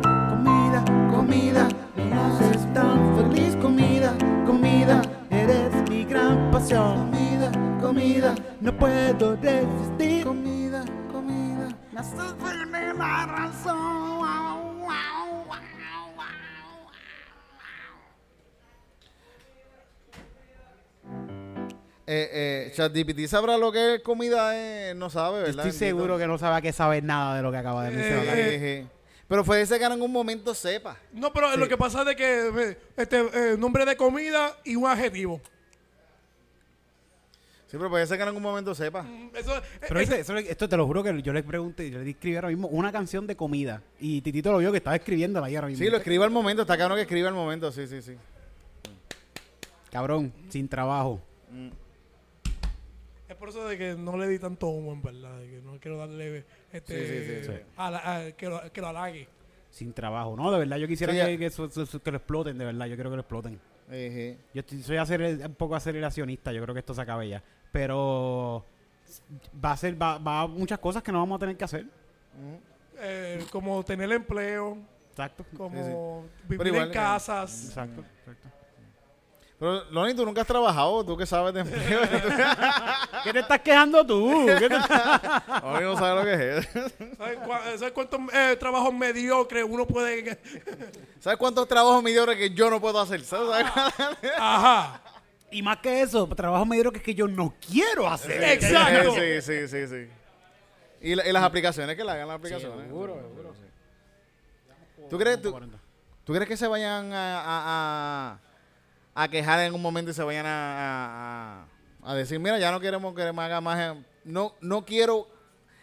S3: Eh, eh, ChatGPT sabrá lo que es comida, eh, no sabe, ¿verdad?
S1: Estoy seguro que no sabe que sabe nada de lo que acaba de mencionar.
S3: Eh, eh, Pero puede ser que en algún momento sepa.
S2: No, pero lo que pasa es de que eh, este eh, nombre de comida y un adjetivo.
S3: Sí, pero puede ser que en algún momento sepa.
S2: Eso, eh,
S1: Pero
S2: ese-
S1: dice, eso, esto te lo juro que yo le pregunté, yo le escribí ahora mismo una canción de comida. Y Titito lo vio que estaba escribiéndola ahí ahora mismo.
S3: Sí, lo escribe al momento, está cabrón que escribe al momento, sí, sí, sí.
S1: Cabrón, sin trabajo.
S2: es por eso de que no le di tanto humo, en verdad. De que no quiero darle este,
S3: Sí, sí, sí, sí.
S2: a la- a- que, lo, que lo halague.
S1: Sin trabajo. No, de verdad, yo quisiera
S3: Sí,
S1: que, que, eso- eso- eso- que lo exploten, de verdad. Yo quiero que lo exploten. Yo estoy- soy aceler- un poco aceleracionista, yo creo que esto se acabe ya. Pero va a ser, va, va a muchas cosas que no vamos a tener que hacer.
S2: Eh, como tener empleo,
S1: Exacto.
S2: como vivir
S3: igual,
S2: en
S3: eh,
S2: casas.
S1: Exacto, exacto.
S3: Pero, Lonnie, tú nunca has trabajado, tú que sabes de empleo.
S1: ¿Qué te estás quejando tú? ¿Qué te-
S3: Lonnie no sabe lo que es.
S2: ¿Sabes, sabes cuántos eh, trabajos mediocres uno puede...
S3: ¿Sabes cuántos trabajos mediocres que yo no puedo hacer? ¿Sabes?
S2: Ajá.
S1: y más que eso, trabajo medio que yo no quiero hacer.
S2: Exacto.
S3: Sí, sí, sí, sí. Y, la- y las aplicaciones que le hagan las aplicaciones.
S1: seguro, seguro.
S3: ¿Tú crees, tú, tú crees que se vayan a, a, a, a quejar en un momento y se vayan a, a, a decir, mira, ya no queremos que me haga más... No, no quiero...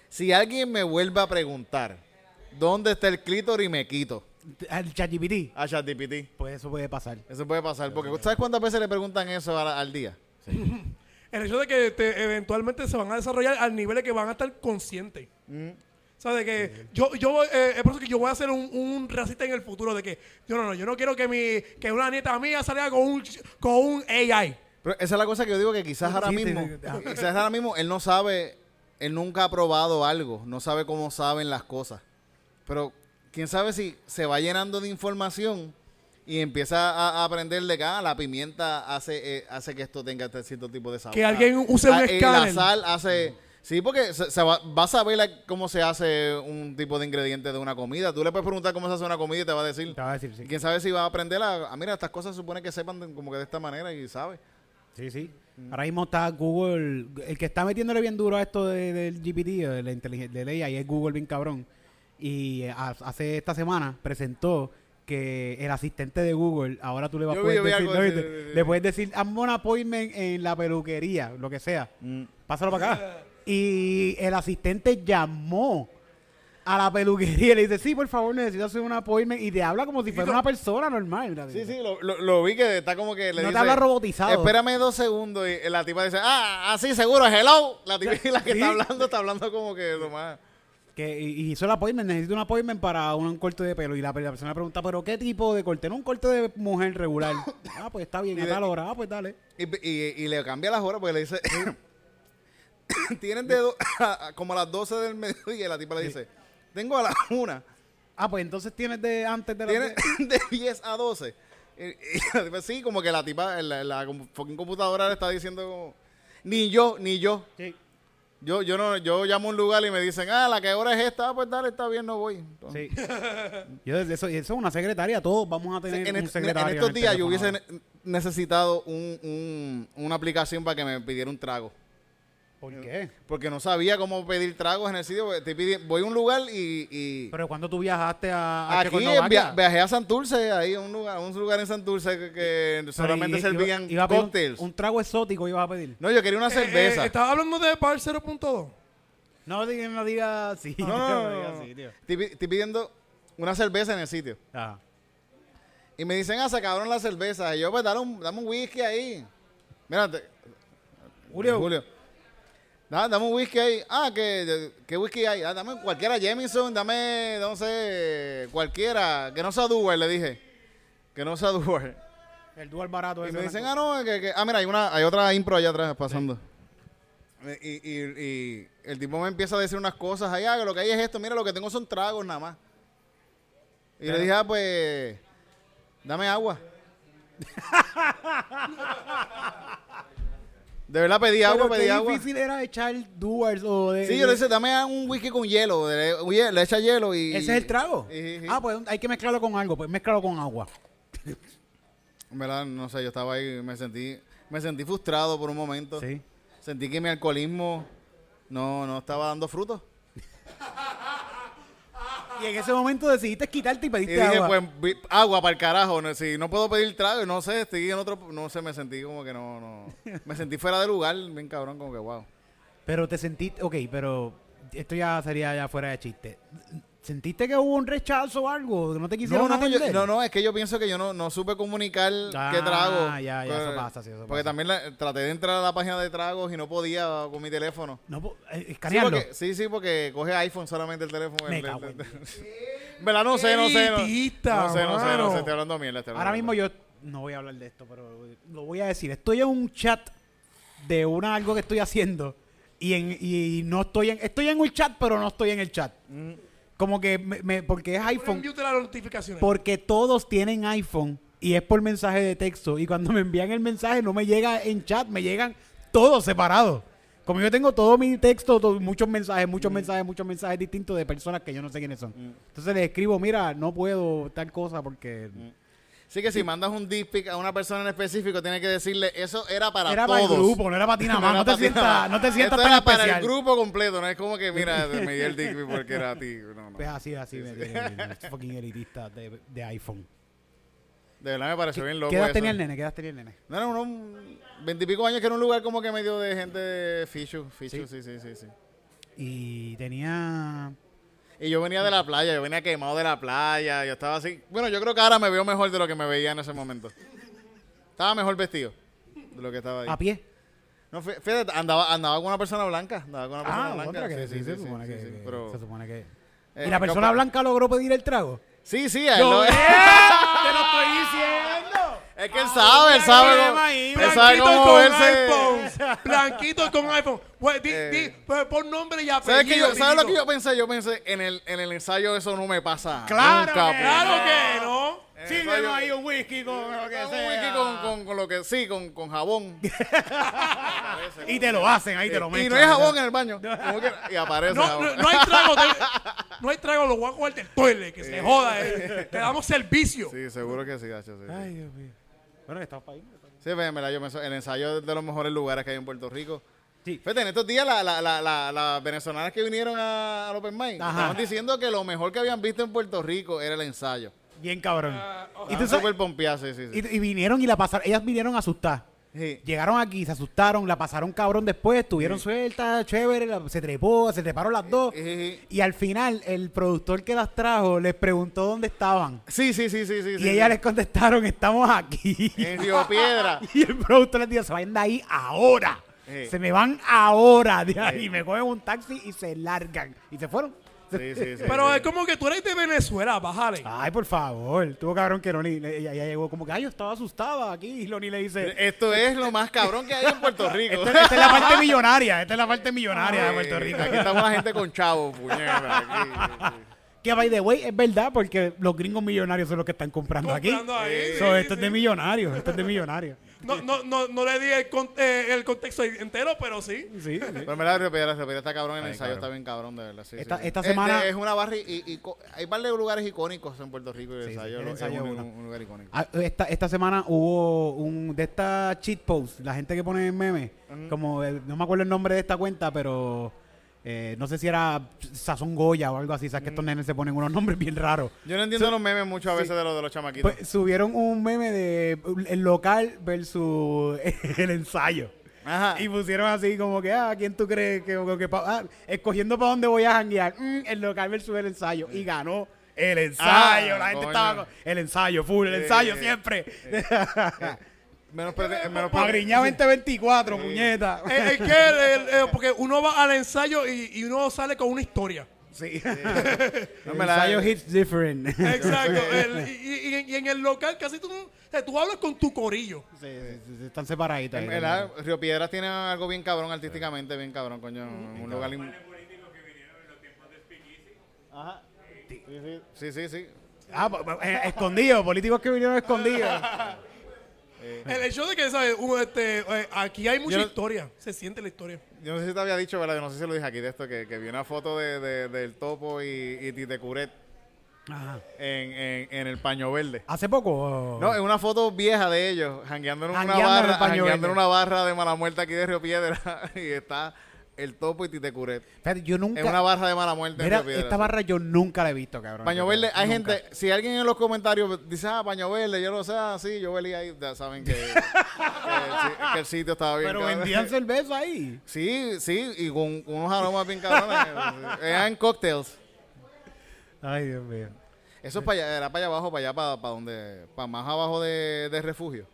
S3: Si alguien me vuelve a preguntar dónde está el clítoris, me quito
S1: Al ChatGPT.
S3: a ChatGPT.
S1: Pues eso puede pasar.
S3: Eso puede pasar. Porque ¿sabes cuántas veces le preguntan eso al, al día?
S2: El hecho de que te- eventualmente se van a desarrollar al nivel de que van a estar conscientes. O sea, de que yo, yo eh, es por eso que yo voy a ser un, un racista en el futuro, de que yo no, no, yo no quiero que mi, que una nieta mía salga con un, con un AI.
S3: Pero esa es la cosa que yo digo que quizás ahora
S1: Sí, sí,
S3: mismo,
S1: sí, sí.
S3: quizás ahora mismo él no sabe, él nunca ha probado algo, no sabe cómo saben las cosas. Pero quién sabe si se va llenando de información y empieza a, a aprender de que ah, la pimienta hace, eh, hace que esto tenga este cierto tipo de sabor.
S2: Que alguien use un
S3: Ah, eh,
S2: escáner.
S3: La sal hace... Sí, porque se, se va, va a saber la- cómo se hace un tipo de ingrediente de una comida. Tú le puedes preguntar cómo se hace una comida y te va a decir.
S1: Te va a decir, sí.
S3: Quién sabe si va a aprender a, a, mira, estas cosas se supone que sepan de- como que de esta manera y sabe.
S1: Sí, sí. Ahora mismo está Google, el que está metiéndole bien duro a esto de- del GPT, de la inteligencia de AI, es Google bien cabrón. Y eh, ha- hace esta semana presentó que el asistente de Google, ahora tú le vas a
S3: Yo
S1: poder
S3: yo
S1: decir,
S3: de-
S1: le puedes decir, hazme un appointment en la peluquería, lo que sea. Pásalo para acá. Y el asistente llamó a la peluquería y le dice, sí, por favor, necesito hacer un appointment. Y te habla como si fuera una persona normal.
S3: Sí, sí, lo, lo, lo vi que está como que le
S1: No te
S3: dice,
S1: habla robotizado.
S3: Espérame dos segundos y la tipa dice, ah, ah, sí, seguro, hello. La tipa y la que
S1: Sí.
S3: está hablando está hablando como que lo más...
S1: Que, y, hizo el appointment, necesito un appointment para un corte de pelo. Y la, la persona pregunta, ¿pero qué tipo de corte? No, un corte de mujer regular. ah, pues está bien,
S3: Y
S1: a tal hora. Ah, pues dale.
S3: Y, y, y le cambia las horas porque le dice, tienes de do- como a las 12 del mediodía y la tipa le dice, tengo a las 1,
S1: Ah, pues entonces tienes de antes de la...
S3: tienes de 10 a 12. Y, y la tipa, sí, como que la tipa, la, la computadora le está diciendo como, ni yo, ni yo.
S1: Sí,
S3: Yo, yo no, yo llamo a un lugar y me dicen, ah, la que hora es esta, Ah, pues dale, está bien, no voy. Entonces,
S1: sí. Yo, eso, eso es una secretaria, todos vamos a tener
S3: en,
S1: un secretario.
S3: en estos
S1: el
S3: días yo hubiese necesitado un, un- una aplicación para que me pidiera un trago.
S1: ¿Por qué?
S3: Porque no sabía cómo pedir tragos en el sitio. te pidi- voy a un lugar y... y
S1: Pero cuando tú viajaste a, a
S3: aquí via- viajé a Santurce, ahí a un lugar, a un lugar en Santurce que, que solamente
S1: y-
S3: servían
S1: iba- un-
S3: cócteles.
S1: Un, trago exótico ibas a pedir.
S3: No, yo quería una
S2: Eh,
S3: cerveza.
S2: eh, ¿Estás hablando de Bar 0.2?
S1: No diga, no diga así.
S3: no, no, no,
S1: no
S3: no,
S1: diga
S3: no.
S1: así, tío.
S3: Estoy, pi- estoy pidiendo una cerveza en el sitio.
S1: Ajá.
S3: Y me dicen, ah, se acabaron las cervezas. Y yo, pues, dale un, dame un whisky ahí. Mira, te-
S1: Julio.
S3: Julio. Da- dame un whisky ahí. Ah, ¿qué, qué whisky hay? Ah, dame cualquiera, Jameson, dame, no sé, cualquiera. Que no sea Dual, le dije. Que no sea Dual.
S1: El dual barato
S3: Y me dicen, ah, no, que, que- ah, mira, hay, una, hay otra impro allá atrás pasando. Y, y, y el tipo me empieza a decir unas cosas ahí, ah, que lo que hay es esto, mira, lo que tengo son tragos nada más. Y le dije, ah, pues, dame agua. de verdad pedí agua,
S1: Pero
S3: pedí
S1: qué
S3: agua.
S1: difícil era echar duals o de...
S3: Sí, yo le dije, dame un whisky con hielo, de- oye, le echa hielo y...
S1: ¿Ese es el trago?
S3: Sí, sí.
S1: Ah, pues hay que mezclarlo con algo. Pues mezclalo con agua.
S3: En verdad, no sé, yo estaba ahí, me sentí, me sentí frustrado por un momento.
S1: Sí.
S3: Sentí que mi alcoholismo no, no estaba dando frutos.
S1: Y en ese momento decidiste quitarte y
S3: Y
S1: pediste
S3: dije,
S1: agua.
S3: pues, agua para el carajo. No, si no puedo pedir trago, no sé, estoy en otro, no sé, me sentí como que no, no. Me sentí fuera de lugar, bien cabrón, como que wow.
S1: Pero te sentiste... Ok, pero esto ya sería ya fuera de chiste. ¿Sentiste que hubo un rechazo o algo? ¿Que no te
S3: No,
S1: quisieron
S3: no, yo-
S1: atender?
S3: no, no, es que yo pienso que yo no, no supe comunicar
S1: Ah,
S3: qué trago.
S1: ya, ya,
S3: Pues,
S1: eso pasa, sí, eso
S3: Porque
S1: pasa.
S3: también la- traté de entrar a la página de tragos y no podía con mi teléfono.
S1: No, eh,
S3: Sí
S1: escanearlo.
S3: porque, sí, sí, porque coge iPhone solamente el teléfono.
S1: Me
S3: El-
S1: cago
S3: el-
S1: en
S3: ¿Verdad? No sé, no sé. No,
S2: Elitista,
S3: no sé, no sé, no sé. Estoy hablando mierda. estoy
S1: Ahora
S3: hablando
S1: mismo yo no voy a hablar de esto, pero lo voy a decir. Estoy en un chat de una algo que estoy haciendo y en y no estoy en estoy en un chat, pero no estoy en el chat. Como que me, me- porque es iPhone,
S2: las notificaciones.
S1: porque todos tienen iPhone y es por mensaje de texto y cuando me envían el mensaje no me llega en chat, me llegan todos separados. Como yo tengo todo mi texto, to- muchos mensajes, muchos mensajes, muchos mensajes distintos de personas que yo no sé quiénes son. Entonces le escribo, mira, no puedo tal cosa porque
S3: Sí que si mandas un dick pic a una persona en específico, tienes que decirle, eso era para
S1: era
S3: todos.
S1: para el grupo, no era para ti nada más.
S3: era
S1: No te sientas, no te sientas
S3: Esto
S1: tan
S3: era para
S1: especial.
S3: el grupo completo, no es como que, mira, me di el dick pic porque era a ti. No, no.
S1: Pues así, así me tiene el fucking elitista de, de iPhone.
S3: De verdad me pareció bien loco
S1: ¿Qué edad
S3: eso.
S1: tenía el nene? ¿Qué edad tenía el nene?
S3: No, era unos veintipico años que era un lugar como que medio de gente de Fichu. Fichu, sí, sí, sí, sí.
S1: Y tenía...
S3: Y yo venía de la playa, yo venía quemado de la playa, yo estaba así. Bueno, yo creo que ahora me veo mejor de lo que me veía en ese momento. Estaba mejor vestido de lo que estaba ahí.
S1: A pie.
S3: No, fí- fíjate, andaba, andaba con una persona blanca. Andaba con una persona
S1: Ah,
S3: blanca.
S1: que
S3: sí,
S1: sí,
S3: sí,
S1: se supone
S3: sí,
S1: que...
S3: sí,
S1: que-
S3: pero-
S1: Se supone que...
S3: eh,
S1: ¿Y la persona blanca logró pedir el trago?
S3: Sí, sí, él
S1: ¡Yo
S3: lo-
S1: ¡Te lo estoy diciendo!
S3: Es que él sabe, él sabe cómo,
S1: ahí,
S3: él sabe cómo verse.
S2: iPhone. Blanquito con iPhone. Pues, di,
S3: Eh.
S2: di, pues, pon nombre y apellido.
S3: ¿Sabes, yo, ¿Sabes lo que yo pensé? Yo pensé, en el, en el ensayo eso no me pasa
S1: Claro
S3: nunca.
S1: que
S3: pues.
S2: Claro que no.
S1: Sírveme
S3: ensayo-
S1: ahí un whisky con lo que
S3: Un
S1: sea.
S3: whisky con, con, con lo que sí, con, con jabón.
S1: Y te lo hacen, ahí te lo
S3: y
S1: meten.
S3: no hay jabón en el baño. Que- y aparece
S2: No,
S3: jabón.
S2: no, no hay trago. no hay trago. Lo voy a del toile. Que se joda. eh. Te damos servicio.
S3: Sí, seguro que sí, gacho, sí.
S1: Ay, Dios mío. Bueno, que estamos para.
S3: Sí, pues, en verdad, yo pienso, el ensayo es de los mejores lugares que hay en Puerto Rico.
S1: Sí.
S3: Fíjate, en estos días la- la- la- la- las venezolanas que vinieron a, al Open
S1: Ajá.
S3: estaban diciendo que lo mejor que habían visto en Puerto Rico era el ensayo.
S1: Bien cabrón.
S2: Ah,
S1: y,
S3: Y
S1: tú sabes-
S3: sí, sí.
S1: y, y vinieron y la pasaron. Ellas vinieron a asustar.
S3: Sí.
S1: Llegaron aquí, se asustaron, la pasaron cabrón después, estuvieron sueltas, chévere, la- se trepó, se treparon las dos.
S3: Eh,
S1: Y al final, el productor que las trajo les preguntó dónde estaban.
S3: Sí, sí, sí, sí, sí.
S1: Y
S3: sí,
S1: ellas
S3: sí.
S1: les contestaron, estamos aquí.
S3: En Río Piedra.
S1: Y el productor les dijo, se vayan de ahí ahora.
S3: Sí.
S1: Se me van ahora de ahí. Me cogen un taxi y se largan. Y se fueron.
S3: Sí, sí, sí.
S2: Pero
S3: sí.
S2: es como que tú eres de Venezuela, bájale.
S1: Ay, por favor. Tuvo cabrón que Loni, ella, ella llegó como que, ay, yo estaba asustada aquí. Y Loni le dice,
S3: Esto es lo más cabrón que hay en Puerto Rico.
S1: esta, esta es la parte millonaria. Esta es la parte millonaria de Puerto Rico.
S3: Aquí estamos la gente con chavos, puñeta. aquí.
S1: Que, by the way, es verdad porque los gringos millonarios son los que están comprando,
S2: Comprando
S1: aquí.
S2: ahí,
S1: So,
S2: sí,
S1: esto es de millonarios. Esto es de millonarios.
S2: No, no, no, no le di el, con- eh, el contexto entero, pero sí.
S1: Sí, sí.
S3: Pero en verdad, Río Piedra, Río Piedra está cabrón, el
S1: Ay,
S3: ensayo
S1: cabrón.
S3: está bien cabrón, de verdad. sí,
S1: Esta-
S3: sí.
S1: esta
S3: Es-
S1: semana-
S3: Es, una barra y, y co- hay de lugares icónicos en Puerto Rico y el
S1: Sí, sí,
S3: ensayo,
S1: el
S3: lo-
S1: ensayo
S3: es un,
S1: es
S3: un- un lugar icónico.
S1: Ah, Esta, esta semana hubo un de esta cheat post, la gente que pone memes, como no me acuerdo el nombre de esta cuenta, pero eh, no sé si era Sazón Goya o algo así, sabes que estos nenes se ponen unos nombres bien raros.
S3: Yo no entiendo los memes mucho a veces de los de los chamaquitos.
S1: Pues subieron un meme de el local versus el ensayo.
S3: Ajá.
S1: Y pusieron así como que, ah, ¿quién tú crees que, que- que pa- ah, escogiendo para dónde voy a janguear? Mm, el local versus el ensayo. Y ganó el ensayo.
S3: Ah,
S1: la gente
S3: coño.
S1: estaba con el ensayo, full, el ensayo siempre.
S3: Menos menos
S1: Magriñá 2024, puñeta.
S2: Es, es que el- el- porque uno va al ensayo y, y uno sale con una historia.
S1: Sí.
S3: No,
S1: el
S3: me la-
S1: ensayo hits different.
S2: Exacto. El- y, y- y en el local casi tú, o sea, tú hablas con tu corillo.
S1: Sí, sí, sí, están separaditas.
S3: En
S1: ahí
S3: verdad, Río Piedras tiene algo bien cabrón artísticamente, bien cabrón, coño. Un lugar. Ajá. Sí, sí, sí, sí, sí.
S1: Ah, po- po- eh, escondidos, políticos que vinieron escondidos.
S2: El hecho de que, ¿sabes? Un, este, eh, aquí hay mucha
S3: Yo no-
S2: historia. Se siente la historia.
S3: Yo no sé si te había dicho, ¿verdad? Yo no sé si lo dije aquí de esto, que, que vi una foto de, de- del topo y, y Tite Curet
S1: Ajá.
S3: en, en, en el paño verde.
S1: ¿Hace poco? o-
S3: No, es una foto vieja de ellos, jangueando en una
S1: en
S3: barra, en una barra de mala muerte aquí de Río Piedra y está el topo y Tite Curet.
S1: Fíjate, yo nunca.
S3: En una barra de mala muerte
S1: Mira,
S3: Piedra.
S1: esta barra yo nunca la he visto, cabrón.
S3: Paño Verde, hay
S1: Nunca.
S3: gente, si alguien en los comentarios dice, ah, Paño Verde, yo lo sé, ah, sí, yo velí ahí, ya saben que, que el, si- que el sitio estaba bien.
S1: Pero
S3: cabrón.
S1: vendían cerveza ahí.
S3: Sí, sí, y con, con unos aromas bien cabrones. Eran cocktails.
S1: Ay, Dios mío.
S3: Eso es para allá, era para allá abajo, para allá, para, para donde, para más abajo de, de refugio.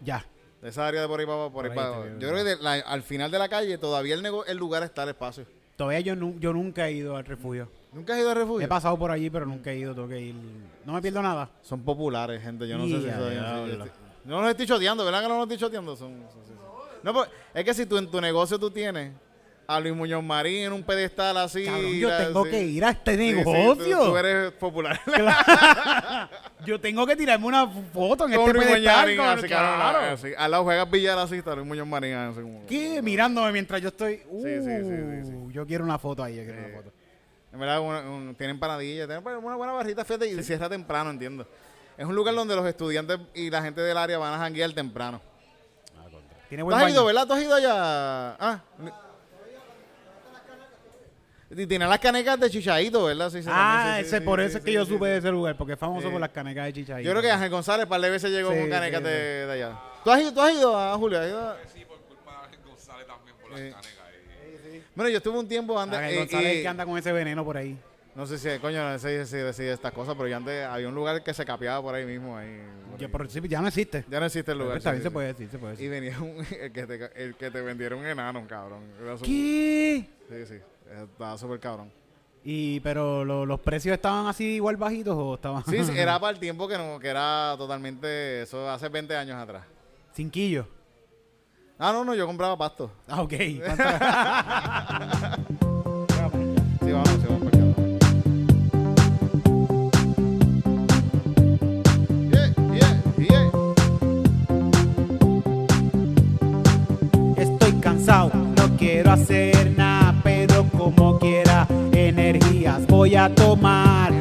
S1: Ya.
S3: De esa área de por ahí para, por ahí para. Yo creo que de la- al final de la calle todavía el, nego- el lugar está el espacio.
S1: Todavía yo, nu- yo nunca he ido al refugio.
S3: ¿Nunca has ido al refugio?
S1: He pasado por allí, pero nunca he ido. Tengo que ir. No me pierdo nada.
S3: Son populares, gente. Yo no sé si
S1: Ya,
S3: si- No los estoy choteando, ¿verdad que no los estoy choteando? Son, son- sí, sí. No, pero es que si tú en tu negocio tú tienes a Luis Muñoz Marín en un pedestal así.
S1: Cabrón, yo tengo que ir a este
S3: Sí, sí,
S1: negocio.
S3: tú, tú eres popular.
S1: Yo tengo que tirarme una foto en
S3: Con
S1: este
S3: Luis
S1: pedestal.
S3: Marín,
S1: con-
S3: así, cabrón,
S1: claro.
S3: así. Al lado juegas billar así, está Luis Muñoz Marín. Así como,
S1: ¿Qué? Mirándome mientras yo estoy. Uh,
S3: Sí, sí, sí, sí, sí.
S1: Yo quiero una foto ahí. Yo quiero una foto.
S3: En verdad, una- un- tienen panadillas, tienen una buena barrita, fíjate, y cierra temprano, entiendo. Es un lugar donde los estudiantes y la gente del área van a janguear temprano.
S1: Tiene
S3: ¿Tú has
S1: baño.
S3: ido, verdad? ¿Tú has ido allá? Ah. Y tiene las canecas de chichaito, ¿verdad? Sí, sí,
S1: Ah,
S3: también, sí,
S1: ese,
S3: sí,
S1: por
S3: sí,
S1: eso es
S3: sí,
S1: que yo
S3: sí,
S1: supe
S3: sí.
S1: de ese lugar, porque es famoso
S3: Sí.
S1: por las canecas de chicha.
S3: Yo creo que Ángel González, par de veces llegó
S1: Sí,
S3: con canecas
S1: sí,
S3: de, de allá. ¿Tú has, ido, ¿Tú has ido a Julio? ¿Has ido a-
S5: Sí, por culpa de Ángel González también por las
S3: Sí.
S5: canecas. ahí.
S3: Bueno, yo estuve un tiempo antes.
S1: Ángel
S3: y-
S1: González
S3: y-
S1: el que anda con ese veneno por ahí.
S3: No sé si, coño, no sé si decir estas cosas, pero yo antes había un lugar que se capeaba por ahí mismo. Ahí, por
S1: Ya,
S3: ahí.
S1: por- sí, ya no existe.
S3: Ya no existe el lugar.
S1: Está
S3: sí,
S1: bien,
S3: sí,
S1: se
S3: sí.
S1: puede decir, se puede
S3: Y
S1: decir.
S3: venía un, el, que te, el que te vendiera un enano, cabrón.
S1: ¿Qué?
S3: Sí, sí. Estaba súper cabrón.
S1: Y, pero lo- los precios estaban así igual bajitos o estaban.
S3: Sí, sí, era para el tiempo que no, que era totalmente, eso hace 20 años atrás.
S1: Cinquillo.
S3: Ah, no, no, yo compraba pasto.
S1: Ah, ok.
S3: Sí, vamos, sí, vamos para acá. Yeah, yeah, yeah.
S1: Estoy cansado, no quiero hacer voy a tomar.